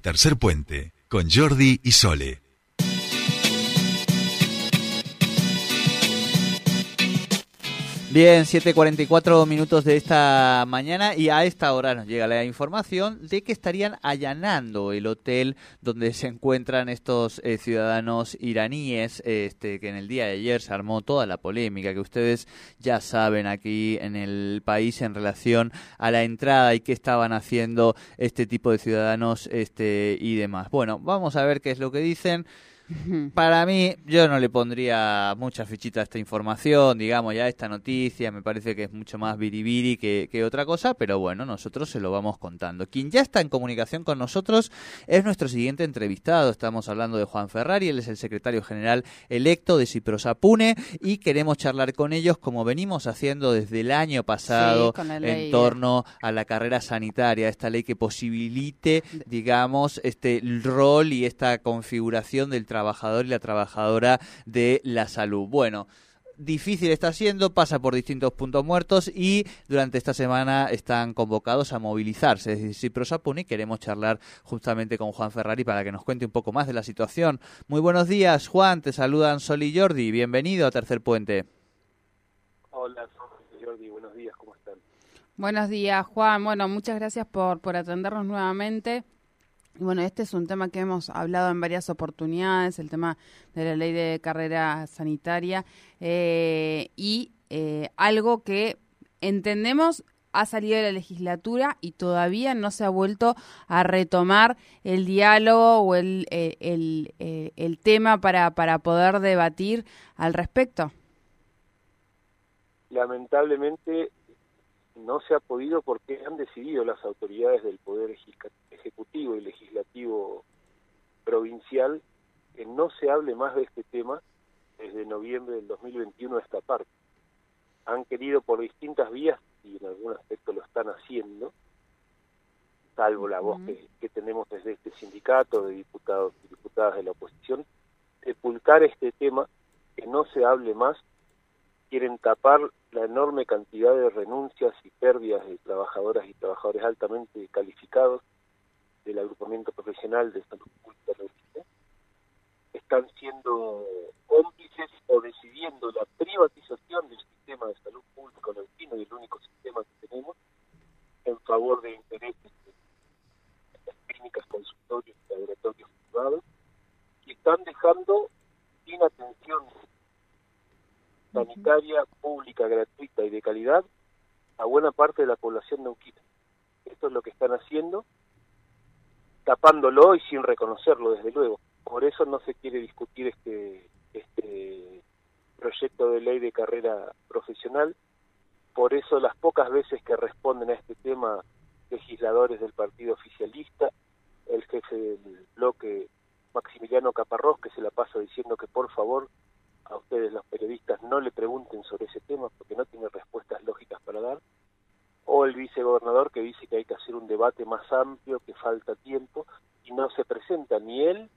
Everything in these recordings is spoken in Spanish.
tercer puente con Jordi y Sole. Bien, 7.44 minutos de esta mañana y a esta hora nos llega la información de que estarían allanando el hotel donde se encuentran estos eh, ciudadanos iraníes, este, que en el día de ayer se armó toda la polémica que ustedes ya saben aquí en el país en relación a la entrada y qué estaban haciendo este tipo de ciudadanos este, y demás. Bueno, vamos a ver qué es lo que dicen. Para mí, yo no le pondría mucha fichita a esta información, digamos, ya esta noticia, me parece que es mucho más biribiri que, que, otra cosa, pero bueno, nosotros se lo vamos contando. Quien ya está en comunicación con nosotros es nuestro siguiente entrevistado, estamos hablando de Juan Ferrari, él es el secretario general electo de Ciprosapune y queremos charlar con ellos como venimos haciendo desde el año pasado Sí, en ley. torno a la carrera sanitaria, esta ley que posibilite, digamos, este rol y esta configuración del trabajador y la trabajadora de la salud. Bueno, difícil está siendo, pasa por distintos puntos muertos y durante esta semana están convocados a movilizarse. Desde Ciprosapuni queremos charlar justamente con Juan Ferrari para que nos cuente un poco más de la situación. Muy buenos días, Juan, te saludan Sol y Jordi, bienvenido a Tercer Puente. Hola, soy Jordi, buenos días, ¿cómo están? Buenos días, Juan. Bueno, muchas gracias por, por atendernos nuevamente. Bueno, este es un tema que hemos hablado en varias oportunidades, el tema de la ley de carrera sanitaria eh, y eh, algo que entendemos ha salido de la legislatura y todavía no se ha vuelto a retomar el diálogo o el, el, el, el- el tema para, para poder debatir al respecto. Lamentablemente no se ha podido porque han decidido las autoridades del Poder Ejecutivo y Legislativo Provincial que no se hable más de este tema desde noviembre del 2021 a esta parte. Han querido por distintas vías, y en algún aspecto lo están haciendo, salvo la voz que, que tenemos desde este sindicato de diputados y diputadas de la oposición, sepultar este tema, que no se hable más quieren tapar la enorme cantidad de renuncias y pérdidas de trabajadoras y trabajadores altamente calificados del agrupamiento profesional de salud pública. Están siendo cómplices o decidiendo la privatización del sistema de salud público neuquino y el único sistema que tenemos en favor de intereses de las clínicas, consultorios y laboratorios privados y están dejando sanitaria, pública, gratuita y de calidad a buena parte de la población neuquina. Esto es lo que están haciendo, tapándolo y sin reconocerlo, desde luego. Por eso no se quiere discutir este, este proyecto de ley de carrera profesional. Por eso las pocas veces que responden a este tema legisladores del partido oficialista, el jefe del bloque Maximiliano Caparrós, que se la pasa diciendo que por favor a ustedes los periodistas no le pregunten sobre ese tema porque no tiene respuestas lógicas para dar, o el vicegobernador que dice que hay que hacer un debate más amplio, que falta tiempo, y no se presenta ni él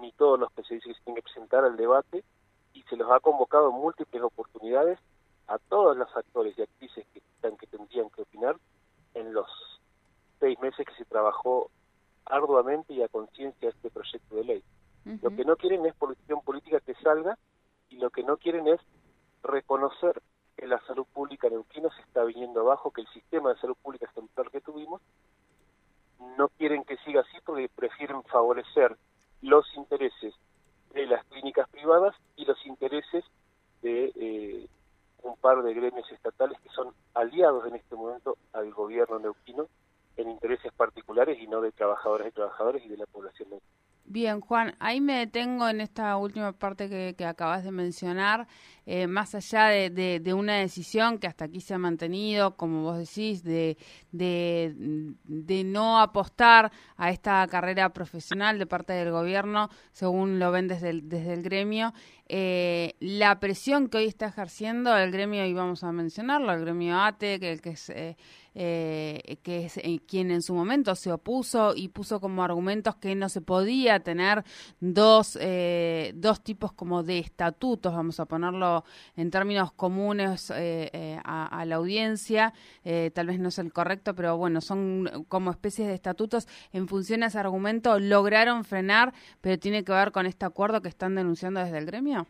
ni todos los que se dice que se tienen que presentar al debate, y se los ha convocado en múltiples oportunidades a todos los actores y actrices que, que tendrían que opinar en los seis meses que se trabajó arduamente y a conciencia este proyecto de ley. Lo que no quieren es posición política que salga lo que no quieren es reconocer que la salud pública neuquina se está viniendo abajo, que el sistema de salud pública ejemplar que tuvimos, no quieren que siga así porque prefieren favorecer los intereses de las clínicas privadas y los intereses de eh, un par de gremios estatales que son aliados en este momento al gobierno neuquino en intereses particulares y no de trabajadoras y trabajadores y de la población neuquina. Bien, Juan, ahí me detengo en esta última parte que, acabas de mencionar, eh, más allá de, una decisión que hasta aquí se ha mantenido, como vos decís, de, de, de no apostar a esta carrera profesional de parte del gobierno, según lo ven desde el, gremio, eh, la presión que hoy está ejerciendo el gremio, y vamos a mencionarlo, el gremio ATE, que, que es, eh, eh, que es quien en su momento se opuso y puso como argumentos que no se podía tener dos, dos tipos como de estatutos, vamos a ponerlo en términos comunes a, a, la audiencia, tal vez no es el correcto, pero bueno, son como especies de estatutos. En función a ese argumento, lograron frenar, pero tiene que ver con este acuerdo que están denunciando desde el gremio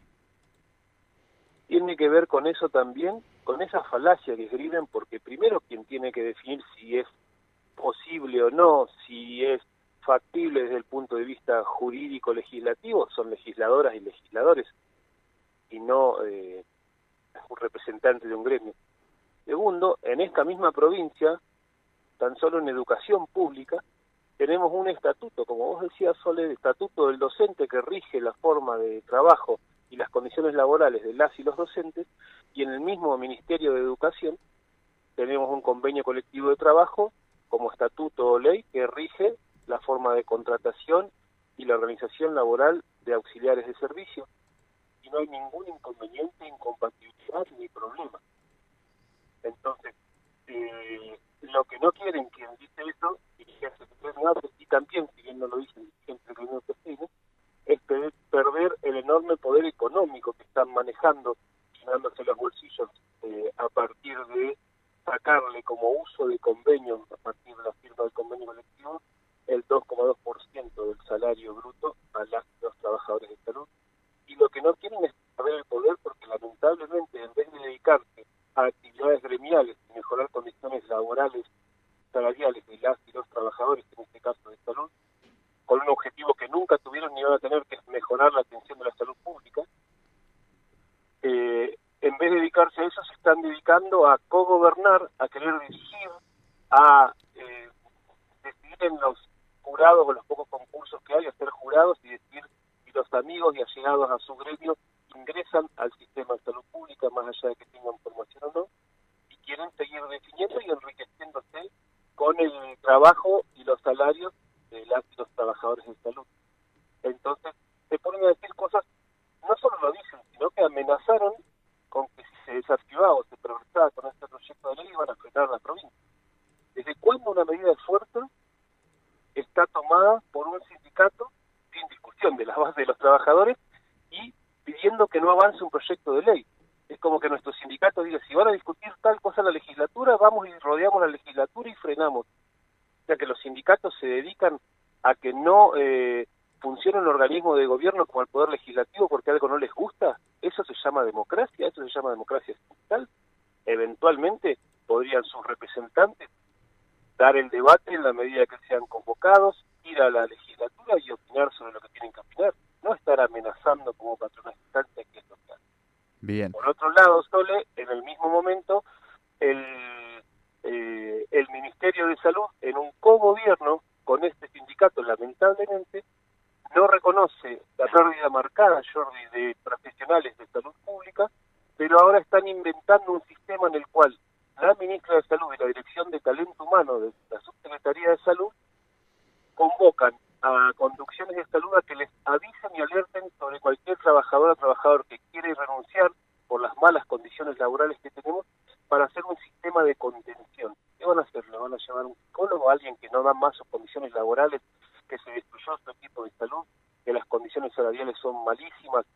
tiene que ver con eso también, con esa falacia que escriben, porque primero que definir si es posible o no, si es factible desde el punto de vista jurídico legislativo, son legisladoras y legisladores, y no eh, un representante de un gremio. Segundo, en esta misma provincia, tan solo en educación pública, tenemos un estatuto, como vos decías, Sole, el estatuto del docente que rige la forma de trabajo y las condiciones laborales de las y los docentes, y en el mismo Ministerio de Educación tenemos un convenio colectivo de trabajo como estatuto o ley que rige la forma de contratación y la organización laboral de auxiliares de servicio, y no hay ningún inconveniente, incompatibilidad ni problema. Entonces, eh, lo que no quieren quien dice eso, y, y también, si bien no lo dicen, siempre que no es perder el enorme poder económico que están manejando, llenándose los bolsillos eh, a partir de sacarle como uso de convenio, a partir de la firma del convenio colectivo, el 2,2% del salario bruto a los trabajadores de salud. Y lo que no quieren es perder el poder porque lamentablemente en vez de dedicarse a actividades gremiales y mejorar condiciones laborales, salariales de las y los trabajadores, en este caso de salud, con un objetivo que nunca tuvieron ni van a tener, que es mejorar la atención de la salud pública. Eh, en vez de dedicarse a eso, se están dedicando a co-gobernar, a querer dirigir, a eh, decidir en los jurados o los pocos concursos que hay, a ser jurados y decidir si los amigos y allegados a su gremio ingresan al sistema de salud pública, más allá de que tengan formación o no, y quieren seguir definiendo y enriqueciéndose con el trabajo y los salarios de las los trabajadores de salud. Entonces, se ponen a decir cosas, no solo lo dicen, sino que amenazaron con que si se desactivaba o se progresaba con este proyecto de ley iban a frenar la provincia. ¿Desde cuándo una medida de fuerza por un sindicato sin discusión de la base de los trabajadores y pidiendo que no avance un proyecto de ley? Es como que nuestro sindicato diga, si van a discutir tal cosa en la legislatura, vamos y rodeamos la legislatura y frenamos o sea que los sindicatos se dedican a que no eh, funcione un organismo de gobierno como el Poder Legislativo porque algo no les gusta, eso se llama democracia, eso se llama democracia sindical. Eventualmente podrían sus representantes dar el debate en la medida que sean convocados, ir a la legislatura y opinar sobre lo que tienen que opinar, no estar amenazando como patrones instancia que es lo que Lado, Sole, en el mismo momento, el eh, el Ministerio de Salud en un co-gobierno con este sindicato, lamentablemente, no reconoce la pérdida marcada, Jordi, de profesionales de salud pública, pero ahora están inventando un sistema en el cual la ministra de Salud y la Dirección de Talento Humano de la Subsecretaría de Salud convocan a conducciones de salud a que les avisen y alerten sobre cualquier trabajador o trabajador que quiere renunciar por las malas condiciones laborales que tenemos para hacer un sistema de contención. ¿Qué van a hacer? ¿Le van a llevar un psicólogo, alguien que no da más sus condiciones laborales, que se destruyó su equipo de salud, que las condiciones salariales son malísimas,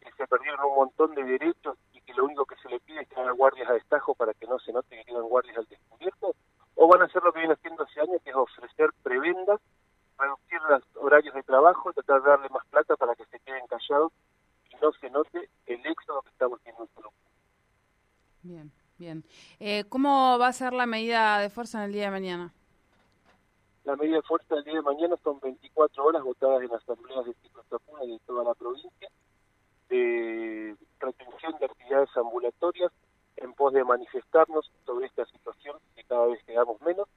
que se perdieron un montón de derechos y que lo único que se le pide es que hagan guardias a destajo para que no se note que quedan guardias al descubierto? ¿O van a hacer lo que viene haciendo hace años, que es ofrecer prebendas, reducir los horarios de trabajo, tratar de darle más plata para que se queden callados y no se note el éxodo que estamos teniendo en salud? Bien. Bien. Eh, ¿Cómo va a ser la medida de fuerza en el día de mañana? La medida de fuerza del día de mañana son 24 horas votadas en asambleas de Ciclostapuna y de toda la provincia, de retención de actividades ambulatorias en pos de manifestarnos sobre esta situación que cada vez quedamos menos,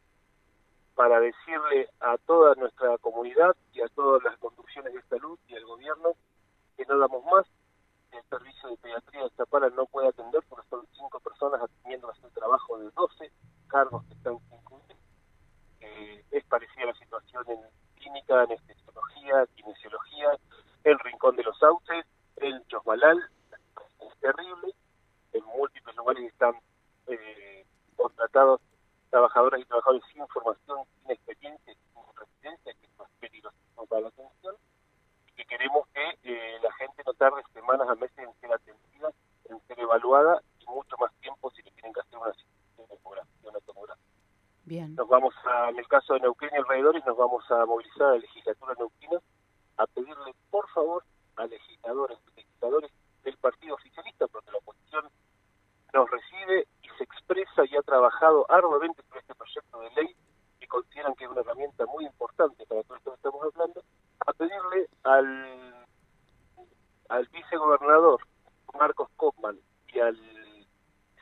para decirle a toda nuestra comunidad y a todas las conducciones de salud y al gobierno que no damos más, servicio de pediatría de Zapala no puede atender porque son cinco personas atendiendo el trabajo de 12 cargos que están incluidos. Eh, es parecida la situación en clínica, anestesiología, kinesiología, el Rincón de los Sauces, en Chosmalal, es terrible, en múltiples lugares están eh, contratados trabajadores y trabajadores sin formación, sin experiencia, sin residencia, que es peligroso para la atención, que queremos que eh, la gente no tarde semanas a meses en ser atendida, en ser evaluada y mucho más tiempo si le tienen que hacer una, una tomografía. Bien. Nos vamos a, en el caso de Neuquén y alrededores, nos vamos a movilizar a la legislatura neuquina a pedirle por favor a legisladores, legisladores del partido oficialista, porque la oposición nos recibe y se expresa y ha trabajado arduamente por este proyecto de ley que consideran que es una herramienta muy importante para todo esto que estamos hablando, a pedirle al, al Marcos Kopman y al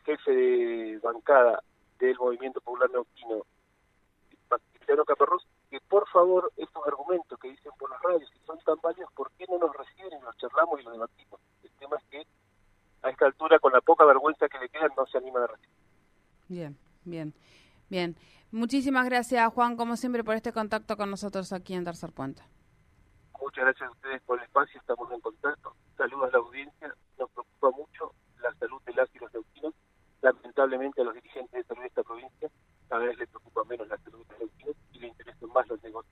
jefe de bancada del Movimiento Popular Neuquino, Maximiliano Caparrós, que por favor estos argumentos que dicen por las radios, si son tan válidos, ¿por qué no nos reciben y los charlamos y los debatimos? El tema es que a esta altura, con la poca vergüenza que le quedan, no se animan a recibir. Bien, bien, bien. Muchísimas gracias, Juan, como siempre, por este contacto con nosotros aquí en Tercer Puente. Gracias a ustedes por el espacio, estamos en contacto. Saludos a la audiencia, nos preocupa mucho la salud de las y los neuquinos. Lamentablemente a los dirigentes de salud de esta provincia cada vez les preocupa menos la salud de los neuquinos y les interesan más los negocios